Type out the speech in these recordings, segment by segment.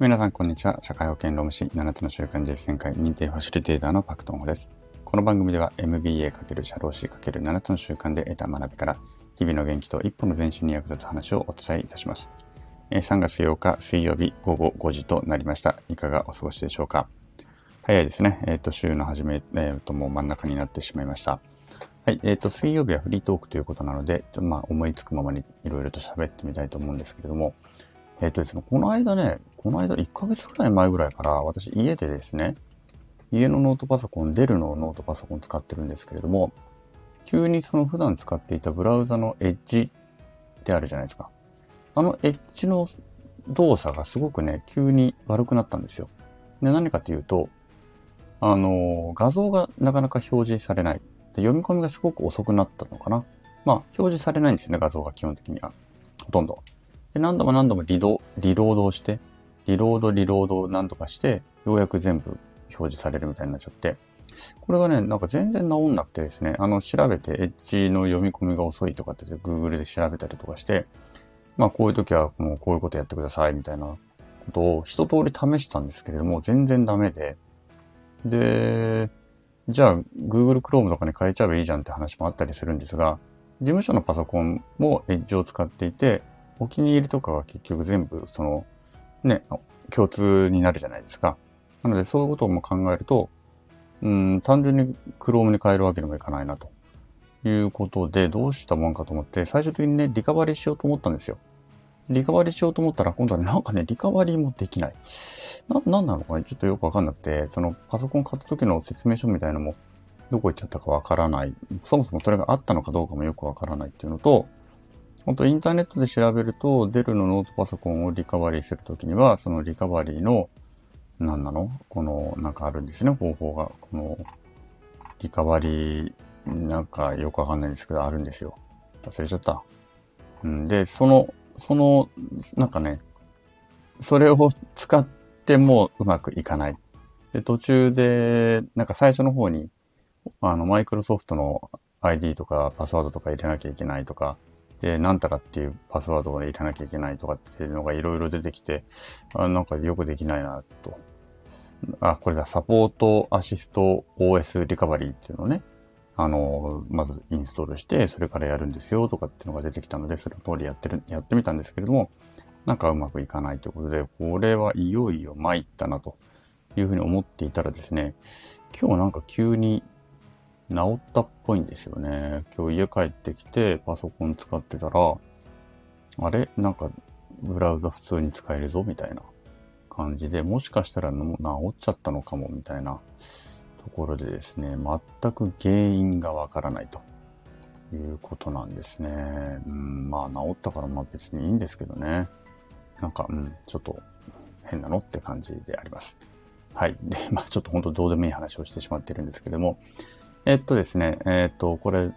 皆さん、こんにちは。社会保険労務士7つの習慣実践会認定ファシリテーターのパクトンホです。この番組では MBA× 社労士 ×7 つの習慣で得た学びから、日々の元気と一歩の前進に役立つ話をお伝えいたします。3月8日水曜日午後5時となりました。いかがお過ごしでしょうか？早いですね。えっ、ー、と、週の初め、えっ、ー、と、もう真ん中になってしまいました。はい。えっ、ー、と、水曜日はフリートークということなので、まあ、思いつくままにいろいろと喋ってみたいと思うんですけれども、えっ、とですね、この間ね、この間1ヶ月くらい前ぐらいから私家でですね、家のノートパソコン、デルのノートパソコン使ってるんですけれども、急にその普段使っていたブラウザのエッジってあるじゃないですか。あのエッジの動作がすごくね、急に悪くなったんですよ。で、何かというと、あの、画像がなかなか表示されない。で読み込みがすごく遅くなったのかな。まあ、表示されないんですよね、画像が基本的には。ほとんど。で、何度も何度もリド、リロードをして、リロード、リロードを何とかして、ようやく全部表示されるみたいになっちゃって、これがね、なんか全然治んなくてですね、あの、調べて、エッジの読み込みが遅いとかって Google で調べたりとかして、まあこういう時はもうこういうことやってくださいみたいなことを一通り試したんですけれども、全然ダメで、で、じゃあ Google Chrome とかに変えちゃえばいいじゃんって話もあったりするんですが、事務所のパソコンもエッジを使っていて、お気に入りとかは結局全部そのね、共通になるじゃないですか。なので、そういうことも考えると、うん、単純に Chrome に変えるわけにもいかないなということで、どうしたもんかと思って、最終的にね、リカバリーしようと思ったんですよ。リカバリーしようと思ったら、今度はなんかね、リカバリーもできない。な、なんなのかね、ちょっとよくわかんなくて、そのパソコン買った時の説明書みたいなのも、どこ行っちゃったかわからない。そもそもそれがあったのかどうかもよくわからないっていうのと、本当インターネットで調べると、デルのノートパソコンをリカバリーするときには、そのリカバリーの、何なの？この、なんかあるんですね、方法が。この、リカバリー、なんかよくわかんないんですけど、あるんですよ。忘れちゃった。ん、で、その、その、なんかね、それを使ってもうまくいかない。で、途中で、なんか最初の方に、あの、マイクロソフトの ID とかパスワードとか入れなきゃいけないとか、で、なんたらっていうパスワードを入れなきゃいけないとかっていうのがいろいろ出てきて、あなんかよくできないなと。あ、これだ、サポートアシスト OS リカバリーっていうのをね、あの、まずインストールして、それからやるんですよとかっていうのが出てきたので、その通りやってる、やってみたんですけれども、なんかうまくいかないということで、これはいよいよ参ったなというふうに思っていたらですね、今日なんか急に治ったっぽいんですよね。今日家帰ってきてパソコン使ってたら、あれ？なんかブラウザ普通に使えるぞみたいな感じで、もしかしたら治っちゃったのかもみたいなところでですね、全く原因がわからないということなんですね。うん、まあ治ったからまあ別にいいんですけどね。なんか、うん、ちょっと変なのって感じであります。はい。で、まあちょっと本当どうでもいい話をしてしまってるんですけども、えっとですね、えっと、これ、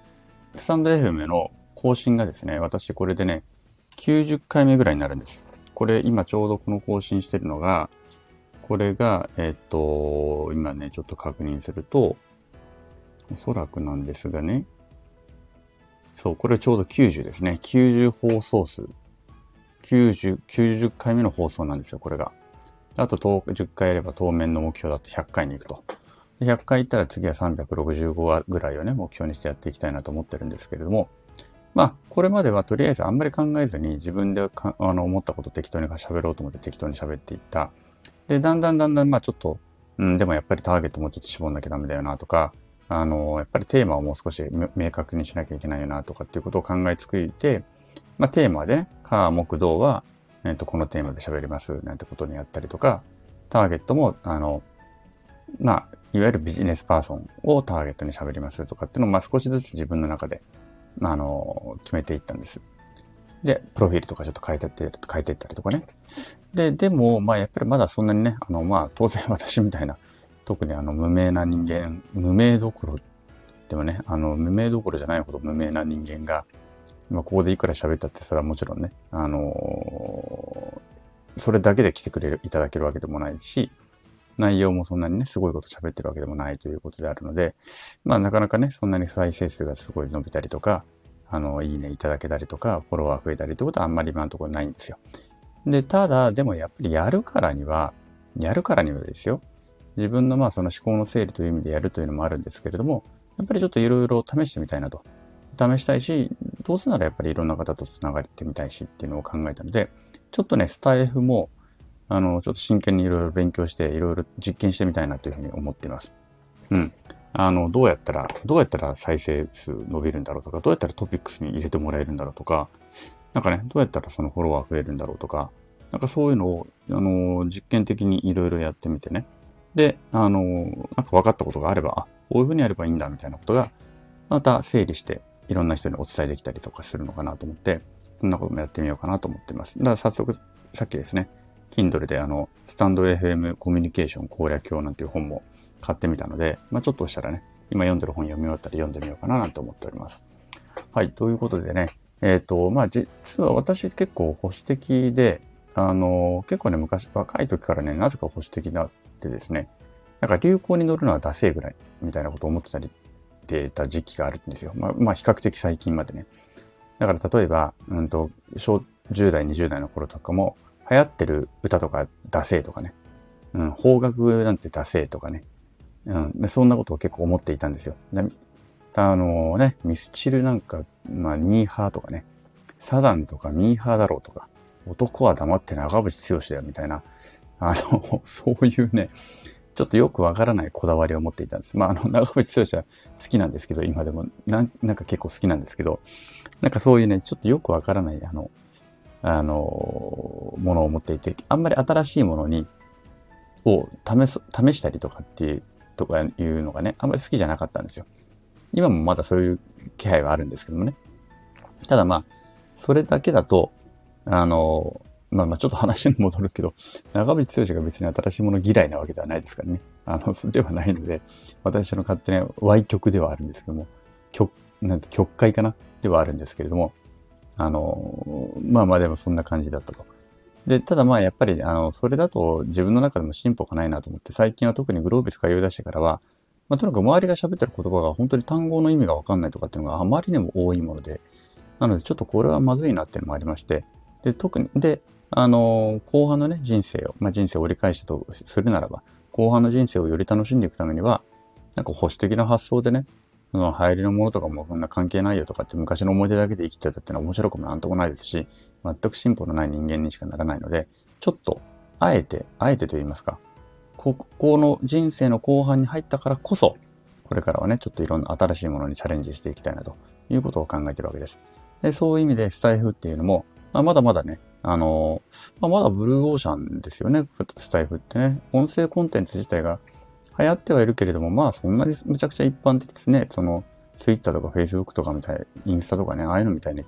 スタンド FM の更新がですね、私これでね、90回目ぐらいになるんです。これ今ちょうどこの更新してるのが、これが、えっと、今ね、ちょっと確認すると、おそらくなんですがね、そう、これちょうど90ですね。90放送数。90、90回目の放送なんですよ、これが。あと10回やれば当面の目標だと100回に行くと。100回行ったら次は365話ぐらいをね、目標にしてやっていきたいなと思ってるんですけれども、まあ、これまではとりあえずあんまり考えずに自分でかあの思ったこと適当に喋ろうと思って適当に喋っていった。で、だんだんだんだん、まあちょっと、うん、でもやっぱりターゲットもうちょっと絞んなきゃダメだよなとか、あの、やっぱりテーマをもう少し明確にしなきゃいけないよなとかっていうことを考えつくいて、まあテーマでね、火、木、土は、えっ、と、このテーマで喋りますなんてことにやったりとか、ターゲットも、あの、まあ、いわゆるビジネスパーソンをターゲットに喋りますとかっていうのを、まあ、少しずつ自分の中で、まあ、あの、決めていったんです。で、プロフィールとかちょっと変えてって、変えていったりとかね。で、でも、まあ、やっぱりまだそんなにね、あの、まあ、当然私みたいな、特にあの、無名な人間、無名どころ、でもね、あの、無名どころじゃないほど無名な人間が、まあ、ここでいくら喋ったって、それはもちろんね、あのそれだけで来てくれる、いただけるわけでもないし、内容もそんなにね、すごいこと喋ってるわけでもないということであるので、まあなかなかね、そんなに再生数がすごい伸びたりとか、あの、いいねいただけたりとか、フォロワー増えたりってことはあんまり今のところないんですよ。で、ただ、でもやっぱりやるからには、やるからにはですよ。自分のまあその思考の整理という意味でやるというのもあるんですけれども、やっぱりちょっといろいろ試してみたいなと。試したいし、どうせならやっぱりいろんな方と繋がってみたいしっていうのを考えたので、ちょっとね、スタイフも、あの、ちょっと真剣にいろいろ勉強して、いろいろ実験してみたいなというふうに思っています。うん。あの、どうやったら、どうやったら再生数伸びるんだろうとか、どうやったらトピックスに入れてもらえるんだろうとか、なんかね、どうやったらそのフォロワー増えるんだろうとか、なんかそういうのを、あの、実験的にいろいろやってみてね。で、あの、なんか分かったことがあれば、あ、こういうふうにやればいいんだみたいなことが、また整理していろんな人にお伝えできたりとかするのかなと思って、そんなこともやってみようかなと思ってます。だから早速、さっきですね、Kindle であの、スタンド FM コミュニケーション攻略表なんていう本も買ってみたので、まあちょっとしたらね、今読んでる本読み終わったら読んでみようかななんて思っております。はい、ということでね、えっ、ー、と、まあ実は私結構保守的で、あの、結構ね、昔、若い時からね、なぜか保守的なってですね、なんか流行に乗るのはダセーぐらいみたいなことを思ってたりってた時期があるんですよ。まあ、まあ、比較的最近までね。だから例えば、うんと、小10代、20代の頃とかも、流行ってる歌とかダセーとかね。うん、方角なんてダセーとかね。うん、でそんなことを結構思っていたんですよ。あのね、ミスチルなんか、まあ、ニーハーとかね、サダンとかミーハーだろうとか、男は黙って長渕剛だよみたいな、あの、そういうね、ちょっとよくわからないこだわりを持っていたんです。まあ、あの、長渕剛は好きなんですけど、今でもな、なんか結構好きなんですけど、なんかそういうね、ちょっとよくわからない、あの、あの、ものを持っていて、あんまり新しいものに、を試す、試したりとかっていう、とかいうのがね、あんまり好きじゃなかったんですよ。今もまだそういう気配はあるんですけどもね。ただまあ、それだけだと、あの、まあまあちょっと話に戻るけど、長渕剛が別に新しいもの嫌いなわけではないですからね。あの、ではないので、私の勝手な Y 曲ではあるんですけども、曲、なんて曲解かな？ではあるんですけれども、あの、まあまあでもそんな感じだったと。で、ただまあやっぱり、あの、それだと自分の中でも進歩がないなと思って、最近は特にグロービス通い出してからは、まあとにかく周りが喋ってる言葉が本当に単語の意味がわかんないとかっていうのがあまりにも多いもので、なのでちょっとこれはまずいなっていうのもありまして、で、特に、で、あの、後半のね、人生を、まあ、人生を折り返したとするならば、後半の人生をより楽しんでいくためには、なんか保守的な発想でね、その流行りのものとかもこんな関係ないよとかって昔の思い出だけで生きてたってのは面白くもなんともないですし、全く進歩のない人間にしかならないので、ちょっと、あえて、あえてと言いますか、ここの人生の後半に入ったからこそ、これからはね、ちょっといろんな新しいものにチャレンジしていきたいなということを考えてるわけです。でそういう意味でスタイフっていうのも、まあ、まだまだね、あの、まあ、まだブルーオーシャンですよね、スタイフってね。音声コンテンツ自体が流行ってはいるけれども、まあそんなにむちゃくちゃ一般的ですね。その、ツイッターとかフェイスブックとかみたい、インスタとかね、ああいうのみたいに、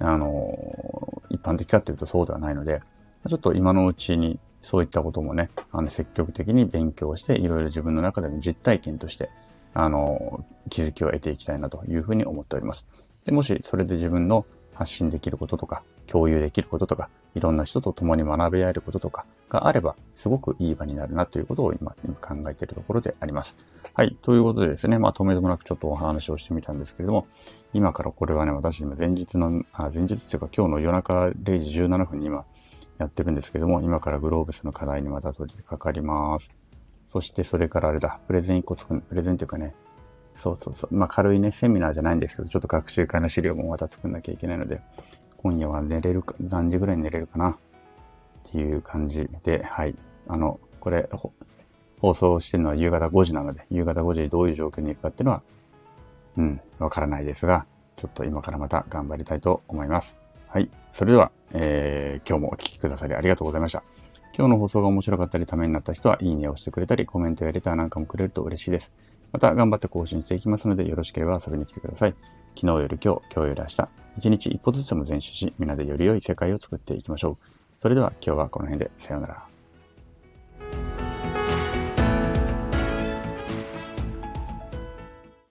あの、一般的かっていうとそうではないので、ちょっと今のうちにそういったこともね、あの積極的に勉強して、いろいろ自分の中での実体験として、あの、気づきを得ていきたいなというふうに思っております。で、もしそれで自分の発信できることとか、共有できることとか、いろんな人と共に学び合えることとかがあれば、すごくいい場になるなということを今、今考えているところであります。はい。ということでですね、まあ、止めどもなくちょっとお話をしてみたんですけれども、今からこれはね、私今前日の、あ前日っていうか今日の夜中0時17分に今やってるんですけども、今からグローブスの課題にまた取り掛かります。そしてそれからあれだ、プレゼン1個作る、プレゼンっていうかね、そうそうそう。まあ軽いね、セミナーじゃないんですけど、ちょっと学習会の資料もまた作んなきゃいけないので、今夜は寝れるか、何時ぐらいに寝れるかなっていう感じで、はい。あの、これ、放送してるのは夕方5時なので、夕方5時にどういう状況に行くかっていうのは、うん、わからないですが、ちょっと今からまた頑張りたいと思います。はい。それでは、えー、今日もお聴きくださりありがとうございました。今日の放送が面白かったりためになった人は、いいねを押してくれたり、コメントやレターなんかもくれると嬉しいです。また頑張って更新していきますので、よろしければ遊びに来てください。昨日より今日、今日より明日、一日一歩ずつも前進し、皆でより良い世界を作っていきましょう。それでは今日はこの辺で、さようなら。